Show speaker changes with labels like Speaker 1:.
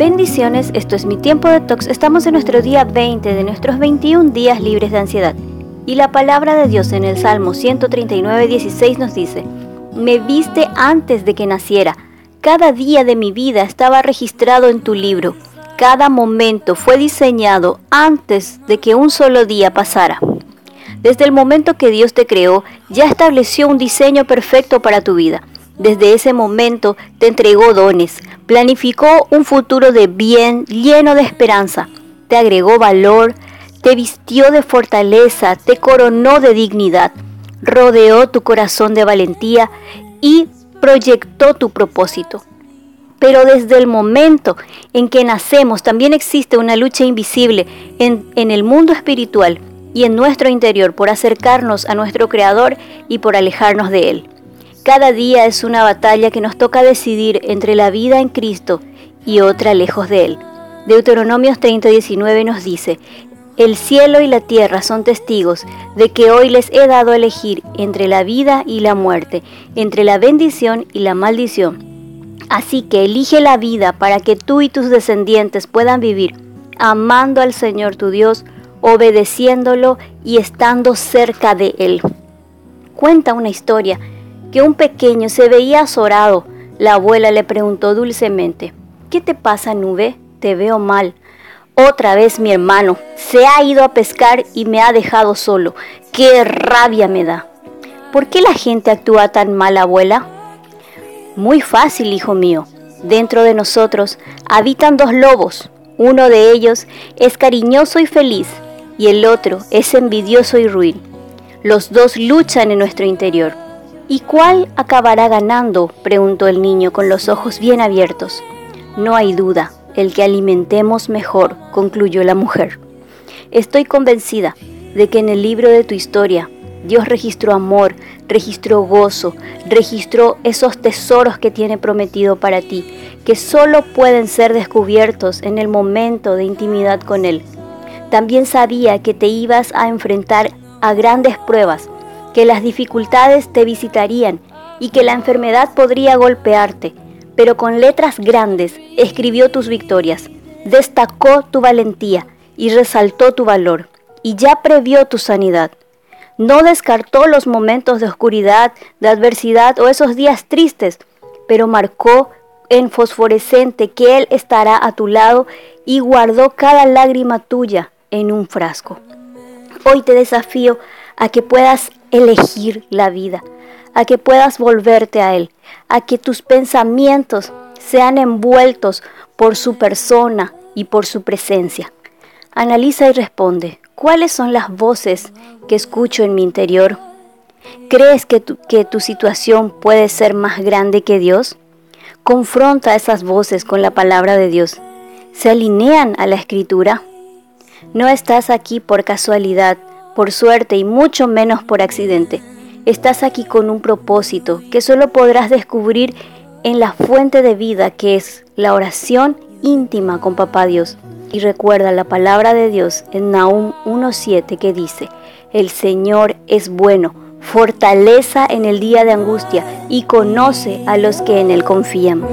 Speaker 1: Bendiciones, esto es mi tiempo de tox. Estamos en nuestro día 20 de nuestros 21 días libres de ansiedad. Y la palabra de Dios en el Salmo 139, 16 nos dice, Me viste antes de que naciera. Cada día de mi vida estaba registrado en tu libro. Cada momento fue diseñado antes de que un solo día pasara. Desde el momento que Dios te creó, ya estableció un diseño perfecto para tu vida. Desde ese momento te entregó dones, planificó un futuro de bien lleno de esperanza, te agregó valor, te vistió de fortaleza, te coronó de dignidad, rodeó tu corazón de valentía y proyectó tu propósito. Pero desde el momento en que nacemos también existe una lucha invisible en, el mundo espiritual y en nuestro interior por acercarnos a nuestro Creador y por alejarnos de Él. Cada día es una batalla que nos toca decidir entre la vida en Cristo y otra lejos de Él. Deuteronomios 30:19 nos dice, El cielo y la tierra son testigos de que hoy les he dado a elegir entre la vida y la muerte, entre la bendición y la maldición. Así que elige la vida para que tú y tus descendientes puedan vivir, amando al Señor tu Dios, obedeciéndolo y estando cerca de Él. Cuenta una historia que un pequeño se veía azorado. La abuela le preguntó dulcemente, ¿qué te pasa, nube? Te veo mal. Otra vez mi hermano se ha ido a pescar y me ha dejado solo. ¡Qué rabia me da! ¿Por qué la gente actúa tan mal, abuela? Muy fácil, hijo mío. Dentro de nosotros habitan dos lobos. Uno de ellos es cariñoso y feliz y el otro es envidioso y ruin. Los dos luchan en nuestro interior. ¿Y cuál acabará ganando? preguntó el niño con los ojos bien abiertos. No hay duda, el que alimentemos mejor, concluyó la mujer. Estoy convencida de que en el libro de tu historia Dios registró amor, registró gozo, registró esos tesoros que tiene prometido para ti, que solo pueden ser descubiertos en el momento de intimidad con Él. También sabía que te ibas a enfrentar a grandes pruebas, que las dificultades te visitarían y que la enfermedad podría golpearte, pero con letras grandes escribió tus victorias, destacó tu valentía y resaltó tu valor, y ya previó tu sanidad. No descartó los momentos de oscuridad, de adversidad o esos días tristes, pero marcó en fosforescente que Él estará a tu lado y guardó cada lágrima tuya en un frasco. Hoy te desafío a que puedas elegir la vida, a que puedas volverte a Él, a que tus pensamientos sean envueltos por su persona y por su presencia. Analiza y responde, ¿cuáles son las voces que escucho en mi interior? ¿Crees que tu, que tu situación puede ser más grande que Dios? Confronta esas voces con la palabra de Dios. ¿Se alinean a la escritura? No estás aquí por casualidad, por suerte y mucho menos por accidente. Estás aquí con un propósito que solo podrás descubrir en la fuente de vida que es la oración íntima con Papá Dios. Y recuerda la palabra de Dios en Nahum 1.7 que dice, el Señor es bueno, fortaleza en el día de angustia y conoce a los que en Él confían.